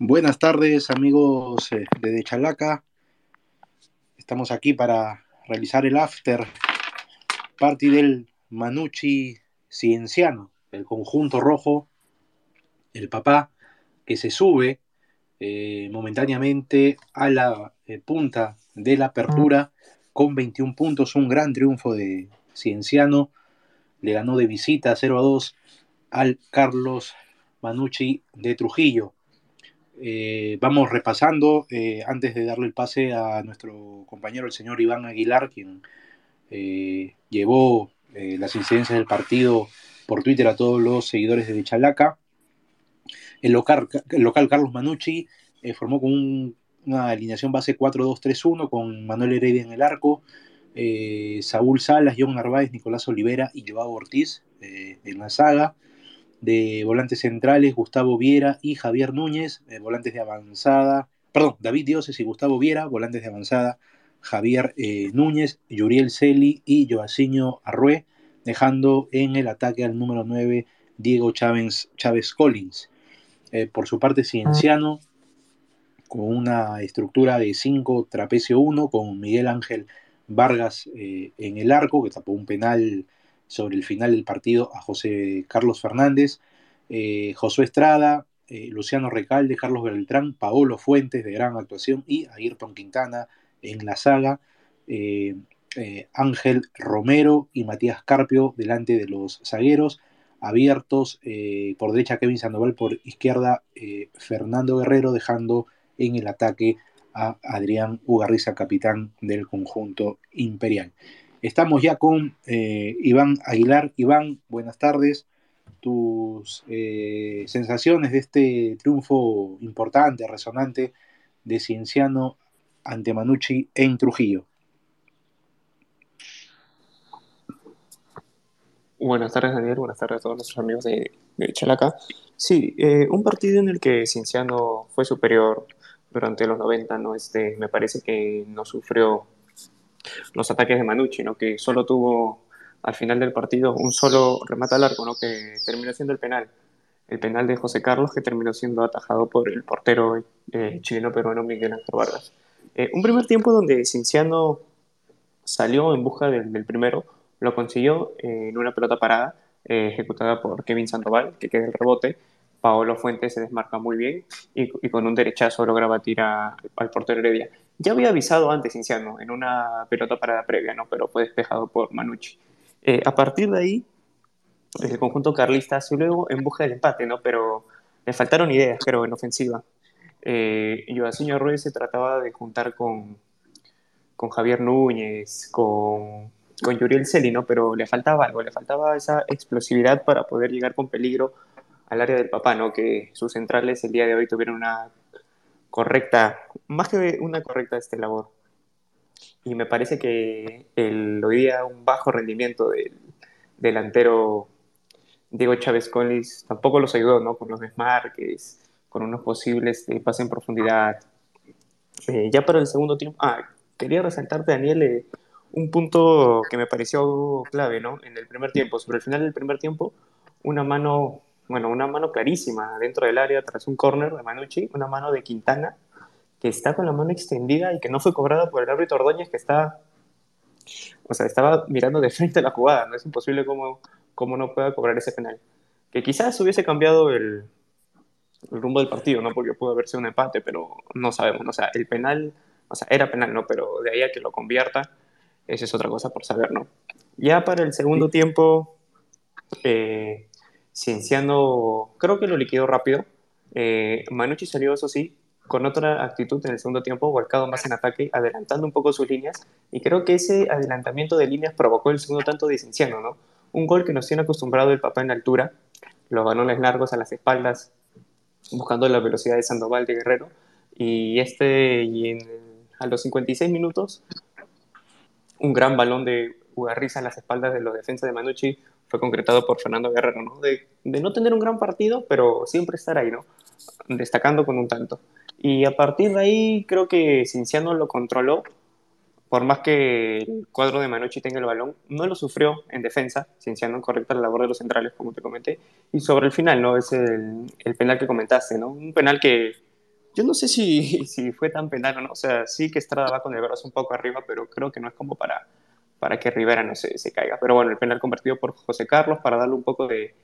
Buenas tardes amigos eh, de Chalaca. Estamos aquí para realizar el after party del Manucci Cienciano, el conjunto rojo, el papá que se sube eh, momentáneamente a la eh, punta de la apertura con 21 puntos, un gran triunfo de Cienciano, le ganó de visita 0 a 2 al Carlos Manucci de Trujillo. Eh, vamos repasando, eh, antes de darle el pase a nuestro compañero, el señor Iván Aguilar, quien eh, llevó las incidencias del partido por Twitter a todos los seguidores de Chalaca. El local, el local Carlos Manucci formó con una alineación base 4-2-3-1 con Manuel Heredia en el arco, Saúl Salas, John Narváez, Nicolás Olivera y Joao Ortiz en la saga de volantes centrales, Gustavo Viera y Javier Núñez, eh, volantes de avanzada, perdón, David Dioses y Gustavo Viera, volantes de avanzada, Javier eh, Núñez, Yuriel Celi y Joaciño Arrué, dejando en el ataque al número 9 Diego Chávez, Chávez Collins. Eh, por su parte, Cienciano, con una estructura de 5 trapecio 1, con Miguel Ángel Vargas en el arco, que tapó un penal sobre el final del partido a José Carlos Fernández, eh, Josué Estrada, eh, Luciano Recalde, Carlos Beltrán, Paolo Fuentes de gran actuación y Ayrton Quintana en la saga, eh, Ángel Romero y Matías Carpio delante de los zagueros, abiertos por derecha Kevin Sandoval, por izquierda Fernando Guerrero, dejando en el ataque a Adrián Ugarriza, capitán del conjunto imperial. Estamos ya con eh, Iván Aguilar. Iván, buenas tardes. Tus eh, sensaciones de este triunfo importante, resonante de Cienciano ante Manucci en Trujillo. Buenas tardes, Daniel. Buenas tardes a todos nuestros amigos de, Chalaca. Sí, eh, un partido en el que Cienciano fue superior durante los 90, ¿no? Este, me parece que no sufrió los ataques de Manucci, ¿no? que solo tuvo al final del partido un solo remate al arco, ¿no? que terminó siendo el penal. El penal de José Carlos que terminó siendo atajado por el portero eh, chileno-peruano Miguel Ángel Vargas. Eh, un primer tiempo donde Cinciano salió en busca del, primero, lo consiguió en una pelota parada ejecutada por Kevin Sandoval, que queda el rebote. Paolo Fuentes se desmarca muy bien y, con un derechazo logra batir al portero Heredia. Ya había avisado antes Cinciano en una pelota parada previa, ¿no? pero fue despejado por Manucci. Eh, a partir de ahí, el conjunto carlista se luego en busca del empate, ¿no? pero le faltaron ideas, creo, en ofensiva. Eh, Joaquín Ruiz se trataba de juntar con, con Javier Núñez, con, con Yuriel Celi, ¿no? pero le faltaba algo, le faltaba esa explosividad para poder llegar con peligro al área del papá, ¿no? que sus centrales el día de hoy tuvieron una correcta, más que una correcta este labor. Y me parece que el, hoy día un bajo rendimiento del delantero Diego Chávez Collins tampoco los ayudó, ¿no? Con los desmarques, con unos posibles de pase en profundidad. Eh, ya para el segundo tiempo, ah, quería resaltarte, Daniel, eh, un punto que me pareció clave, ¿no? En el primer tiempo, sobre el final del primer tiempo, una mano bueno, una mano clarísima dentro del área tras un córner de Manucci, una mano de Quintana que está con la mano extendida y que no fue cobrada por el árbitro Ordóñez que está, o sea, estaba mirando de frente a la jugada, no es imposible cómo, cómo no pueda cobrar ese penal. Que quizás hubiese cambiado el, el rumbo del partido, ¿no? Porque pudo haber sido un empate, pero no sabemos, o sea, el penal, o sea, era penal, ¿no? Pero de ahí a que lo convierta, esa es otra cosa por saber, ¿no? Ya para el segundo tiempo, eh, Cienciano creo que lo liquidó rápido. Eh, Manucci salió, eso sí, con otra actitud en el segundo tiempo, volcado más en ataque, adelantando un poco sus líneas. Y creo que ese adelantamiento de líneas provocó el segundo tanto de Cienciano, ¿no? Un gol que nos tiene acostumbrado el papá en la altura, los balones largos a las espaldas, buscando la velocidad de Sandoval de Guerrero. Y este, en, a los 56 minutos, un gran balón de Ugarriza a las espaldas de los defensas de Manucci, fue concretado por Fernando Guerrero, ¿no? De, de, no tener un gran partido, pero siempre estar ahí, ¿no? Destacando con un tanto. Y a partir de ahí creo que Cinciano lo controló, por más que el cuadro de Manucci tenga el balón, no lo sufrió en defensa, Cinciano correcta la labor de los centrales, como te comenté. Y sobre el final, ¿no? Es el, el penal que comentaste, ¿no? Un penal que yo no sé si, si fue tan penal o no. O sea, sí que Estrada va con el brazo un poco arriba, pero creo que no es como para, para que Rivera no se, caiga. Pero bueno, el penal convertido por José Carlos para darle un poco de,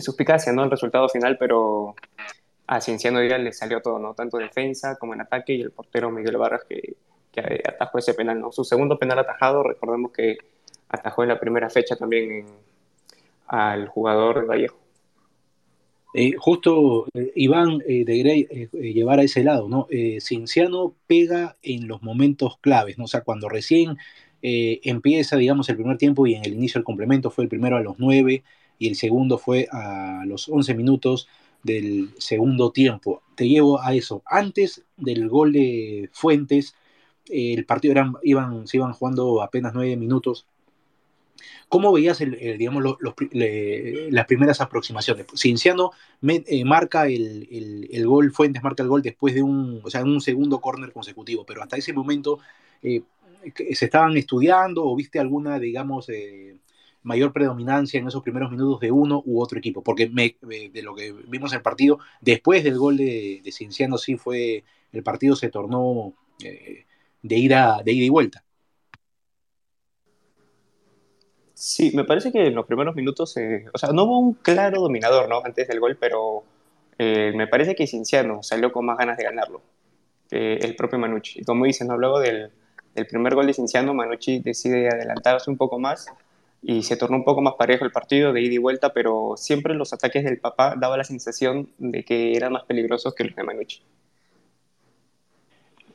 suspicacia, ¿no? El resultado final, pero a Cienciano Díaz le salió todo, ¿no? Tanto defensa como en ataque y el portero Miguel Barras que, atajó ese penal, ¿no? Su segundo penal atajado, recordemos que atajó en la primera fecha también al jugador Vallejo. Eh, justo eh, Iván eh, de Grey llevar a ese lado, ¿no? Cinciano pega en los momentos claves, ¿no? O sea, cuando recién empieza, digamos, el primer tiempo y en el inicio del complemento fue el primero a los 9 y el segundo fue a los 11 minutos del segundo tiempo. Te llevo a eso. Antes del gol de Fuentes, el partido eran, iban, se iban jugando apenas nueve minutos. ¿Cómo veías digamos, las primeras aproximaciones? Cinciano eh, marca el, gol, Fuentes marca el gol después de un, o sea, un segundo córner consecutivo, pero hasta ese momento eh, se estaban estudiando o viste alguna, digamos, eh, mayor predominancia en esos primeros minutos de uno u otro equipo, porque de lo que vimos en el partido, después del gol de, de Cinciano sí fue, el partido se tornó eh, de, ida, de ida y vuelta. Sí, me parece que en los primeros minutos, eh, o sea, no hubo un claro dominador, ¿no? Antes del gol, pero eh, me parece que Cinciano salió con más ganas de ganarlo, el propio Manucci. Y como dicen, ¿no? del, del primer gol de Cinciano, Manucci decide adelantarse un poco más y se tornó un poco más parejo el partido de ida y vuelta, pero siempre los ataques del papá daba la sensación de que eran más peligrosos que los de Manucci.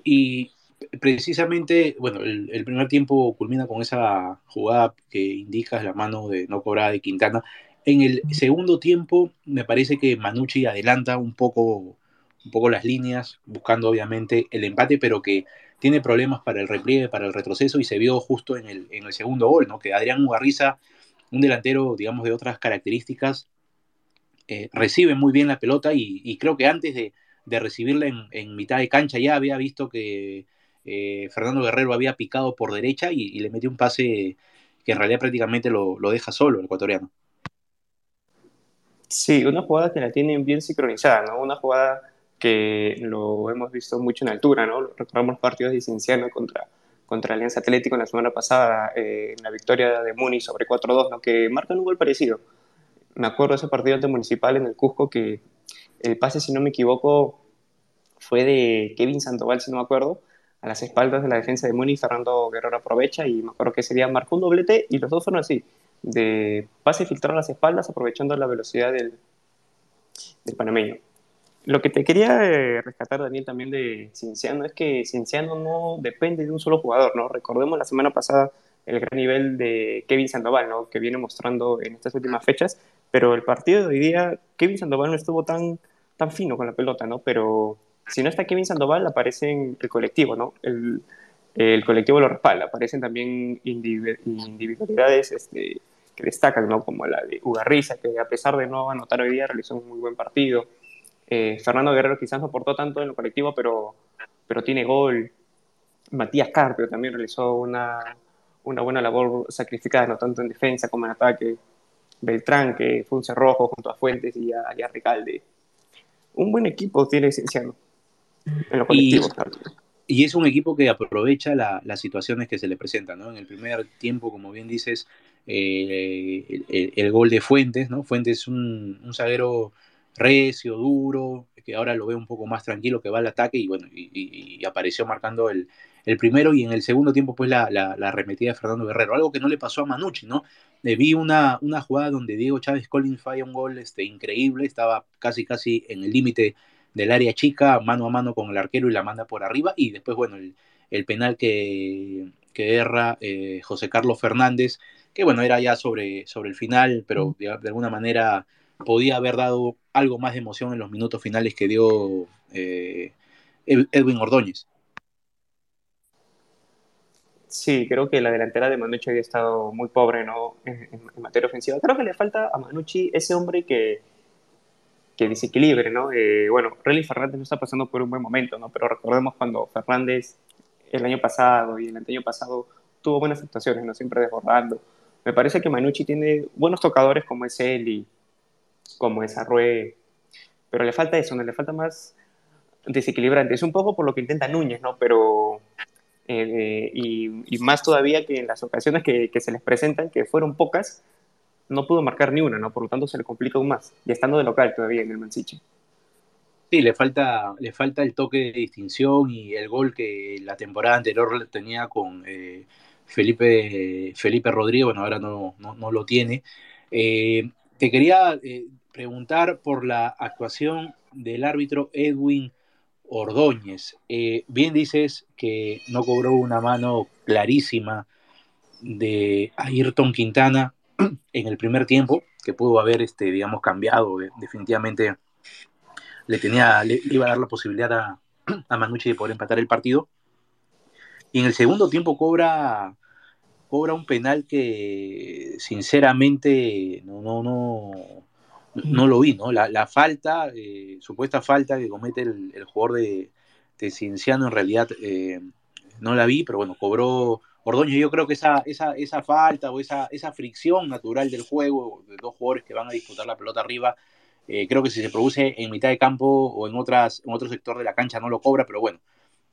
Y precisamente, bueno, el, primer tiempo culmina con esa jugada que indica la mano de no cobrada de Quintana. En el segundo tiempo, me parece que Manucci adelanta un poco, un poco las líneas, buscando obviamente el empate, pero que tiene problemas para el repliegue, para el retroceso, y se vio justo en el, en el segundo gol, ¿no? Que Adrián Ugarriza, un delantero, digamos, de otras características, eh, recibe muy bien la pelota y, creo que antes de, recibirla en, mitad de cancha ya había visto que eh, Fernando Guerrero había picado por derecha y, le metió un pase que en realidad prácticamente lo, lo, deja solo el ecuatoriano. Sí, una jugada que la tienen bien sincronizada, ¿no? Una jugada que lo hemos visto mucho en altura, ¿no? Recordamos partidos de Cienciano contra, contra Alianza Atlético en la semana pasada, eh, en la victoria de Muni sobre 4-2, ¿no? que marcan un gol parecido. Me acuerdo de ese partido ante Municipal en el Cusco que el pase, si no me equivoco, fue de Kevin Sandoval, si no me acuerdo, a las espaldas de la defensa de Muni, Fernando Guerrero aprovecha y me acuerdo que ese día marcó un doblete y los dos fueron así, de pase filtrado a las espaldas aprovechando la velocidad del, del panameño. Lo que te quería eh, rescatar, Daniel, también de Cienciano es que Cienciano no depende de un solo jugador, ¿no? Recordemos la semana pasada el gran nivel de Kevin Sandoval, ¿no? Que viene mostrando en estas últimas fechas, pero el partido de hoy día, Kevin Sandoval no estuvo tan, tan fino con la pelota, ¿no? Pero si no está Kevin Sandoval, aparece en el colectivo, ¿no? El, el colectivo lo respalda, aparecen también individualidades este, que destacan, ¿no? Como la de Ugarriza, que a pesar de no anotar hoy día, realizó un muy buen partido eh, Fernando Guerrero quizás no aportó tanto en lo colectivo, pero, pero tiene gol. Matías Carpio también realizó una, una buena labor sacrificada, no tanto en defensa como en ataque. Beltrán, que fue un cerrojo junto a Fuentes y a, a Recalde. Un buen equipo tiene Cienciano en lo colectivo. Y, es un equipo que aprovecha las situaciones que se le presentan, ¿no? En el primer tiempo, como bien dices, eh, el, gol de Fuentes, ¿no? Fuentes es un, un zaguero recio, duro, que ahora lo veo un poco más tranquilo, que va al ataque y bueno, y, apareció marcando el, primero y en el segundo tiempo pues la, la, arremetida de Fernando Guerrero, algo que no le pasó a Manucci, ¿no? Eh, vi una, una jugada donde Diego Chávez Collins falla un gol este, increíble, estaba casi casi en el límite del área chica, mano a mano con el arquero y la manda por arriba y después, bueno, el, penal que, que erra eh, José Carlos Fernández, que bueno, era ya sobre, sobre el final, pero de alguna manera podía haber dado algo más de emoción en los minutos finales que dio eh, Edwin Ordóñez. Sí, creo que la delantera de Manucci había estado muy pobre ¿no? en, materia ofensiva. Creo que le falta a Manucci ese hombre que, que desequilibre, ¿no? Eh, bueno, Relly Fernández no está pasando por un buen momento, ¿no? Pero recordemos cuando Fernández el año pasado y el año pasado tuvo buenas actuaciones, ¿no? Siempre desbordando. Me parece que Manucci tiene buenos tocadores como es él y, como desarrolle, pero le falta eso, ¿no? le falta más desequilibrantes, un poco por lo que intenta Núñez, ¿no? Pero, eh, y, más todavía que en las ocasiones que, se les presentan, que fueron pocas, no pudo marcar ni una, ¿no? Por lo tanto se le complica aún más, y estando de local todavía en el Mansiche. Sí, le falta, le falta el toque de distinción y el gol que la temporada anterior tenía con eh, Felipe, Felipe Rodríguez, bueno, ahora no, no, lo tiene. Eh, te quería preguntar por la actuación del árbitro Edwin Ordóñez. Eh, bien dices que no cobró una mano clarísima de Ayrton Quintana en el primer tiempo, que pudo haber, este, digamos, cambiado. definitivamente le, tenía, le iba a dar la posibilidad a, a Manucci de poder empatar el partido. Y en el segundo tiempo cobra, cobra un penal que sinceramente no, no, no, no lo vi, ¿no? La, falta, eh, supuesta falta que comete el, jugador de, de, Cienciano, en realidad eh, no la vi, pero bueno, cobró Ordóñez. Yo creo que esa, esa, esa falta o esa, esa fricción natural del juego, de dos jugadores que van a disputar la pelota arriba, eh, creo que si se produce en mitad de campo o en, otras, en otro sector de la cancha no lo cobra, pero bueno,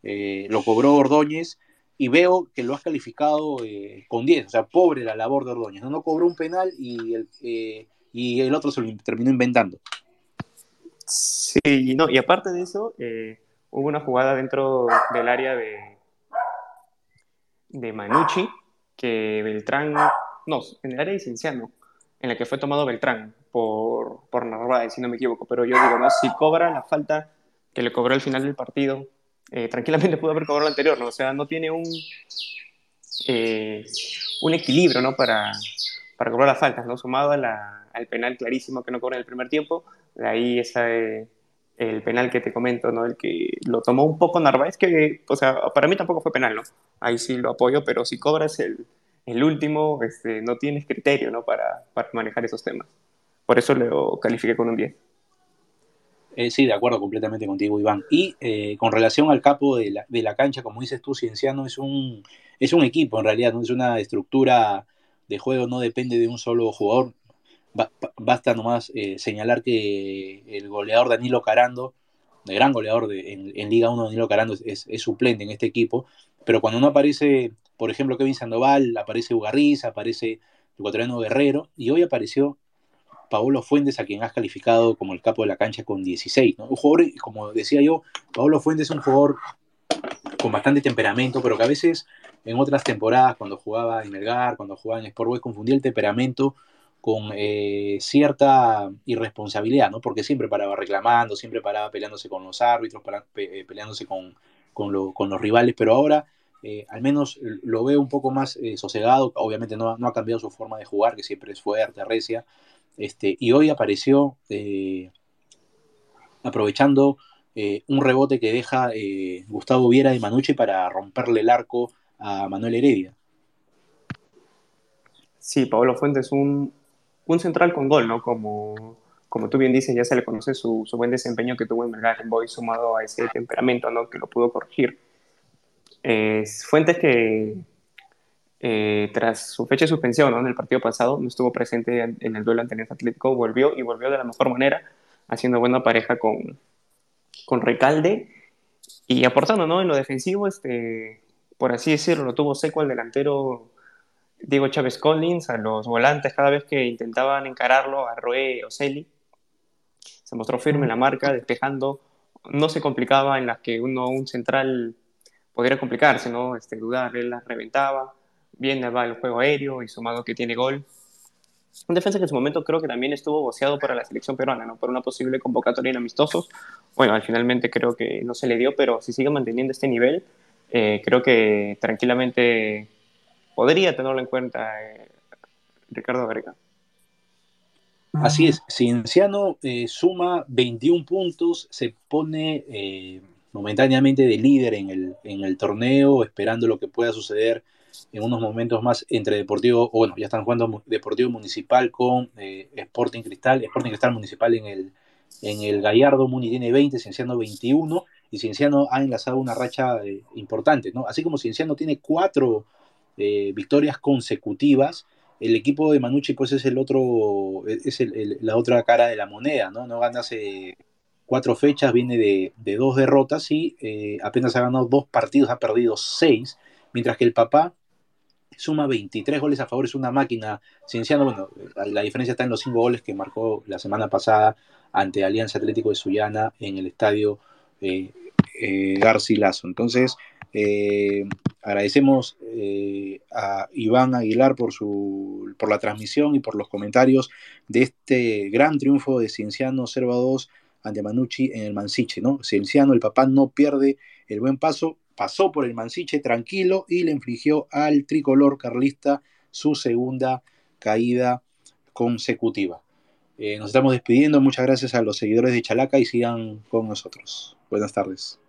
lo cobró Ordóñez y veo que lo has calificado con 10, o sea, pobre la labor de Ordóñez. No, no cobró un penal y el y el otro se lo terminó inventando. Sí, no, y aparte de eso, eh, hubo una jugada dentro del área de, de Manucci, que Beltrán, no, en el área de Cienciano, en la que fue tomado Beltrán por, por Narváez, si no me equivoco, pero yo digo, no, si cobra la falta que le cobró al final del partido, eh, tranquilamente pudo haber cobrado la anterior, ¿no? O sea, no tiene un, eh, un equilibrio, ¿no? Para, para cobrar las faltas, ¿no? Sumado a la, al penal clarísimo que no cobra en el primer tiempo. De ahí está el penal que te comento, ¿no? El que lo tomó un poco Narváez, que, o sea, para mí tampoco fue penal, ¿no? Ahí sí lo apoyo, pero si cobras el, el último, este, no tienes criterio, ¿no? Para, para, manejar esos temas. Por eso lo califiqué con un 10. Eh, sí, de acuerdo completamente contigo, Iván. Y eh, con relación al capo de la, de la, cancha, como dices tú, Cienciano es un, es un equipo en realidad, no es una estructura de juego, no depende de un solo jugador basta nomás eh, señalar que el goleador Danilo Carando, el gran goleador en, Liga 1, Danilo Carando es, suplente en este equipo, pero cuando no aparece, por ejemplo, Kevin Sandoval, aparece Ugarriz, aparece el ecuatoriano Guerrero, y hoy apareció Paolo Fuentes, a quien has calificado como el capo de la cancha con 16. Un jugador, como decía yo, Paolo Fuentes es un jugador con bastante temperamento, pero que a veces en otras temporadas, cuando jugaba en Melgar, cuando jugaba en Sport Boys, confundía el temperamento con eh, cierta irresponsabilidad, ¿no? Porque siempre paraba reclamando, siempre paraba peleándose con los árbitros, eh, peleándose con, con, los rivales, pero ahora eh, al menos lo veo un poco más sosegado, obviamente no, no, ha cambiado su forma de jugar, que siempre es fuerte, recia, este, y hoy apareció aprovechando un rebote que deja Gustavo Viera de Manucci para romperle el arco a Manuel Heredia. Sí, Pablo Fuentes, un, un central con gol, ¿no? Como, como tú bien dices, ya se le conoce su, su buen desempeño que tuvo en Melgar Boy sumado a ese temperamento, ¿no? Que lo pudo corregir. Fuentes que eh, tras su fecha de suspensión ¿no? en el partido pasado, no estuvo presente en, el duelo ante el Atlético, volvió y volvió de la mejor manera, haciendo buena pareja con, con Recalde y aportando ¿no? en lo defensivo, este, por así decirlo, lo tuvo seco al delantero Diego Chávez Collins, a los volantes cada vez que intentaban encararlo, a Roé o Celi. Se mostró firme en la marca, despejando. No se complicaba en las que uno, un central podría complicarse, ¿no? Este, dudar, él las reventaba. Bien va el juego aéreo y sumado que tiene gol. Un defensa que en su momento creo que también estuvo boceado para la selección peruana, ¿no? Por una posible convocatoria en amistosos. Bueno, al finalmente creo que no se le dio, pero si sigue manteniendo este nivel, eh, creo que tranquilamente podría tenerlo en cuenta eh, Ricardo Verga. Así es, Cienciano eh, suma 21 puntos, se pone eh, momentáneamente de líder en el, en el torneo, esperando lo que pueda suceder en unos momentos más entre Deportivo, bueno, ya están jugando Deportivo Municipal con Sporting Cristal, Sporting Cristal Municipal en el, en el Gallardo, Muni tiene 20, Cienciano 21, y Cienciano ha enlazado una racha importante, ¿no? Así como Cienciano tiene cuatro eh, victorias consecutivas, el equipo de Manucci pues es el otro, es la otra cara de la moneda, ¿no? No gana hace cuatro fechas, viene de, dos derrotas y eh, apenas ha ganado dos partidos, ha perdido seis, mientras que el papá suma 23 goles a favor, es una máquina cienciano. Bueno, la diferencia está en los cinco goles que marcó la semana pasada ante Alianza Atlético de Sullana en el estadio eh, eh Garcilaso. Entonces, eh, agradecemos eh, a Iván Aguilar por, su, por la transmisión y por los comentarios de este gran triunfo de Cienciano 0-2 ante Manucci en el Mansiche. ¿no? Cienciano, el papá, no pierde el buen paso pasó por el Mansiche tranquilo y le infligió al tricolor carlista su segunda caída consecutiva. Eh, nos estamos despidiendo, muchas gracias a los seguidores de Chalaca y sigan con nosotros. Buenas tardes.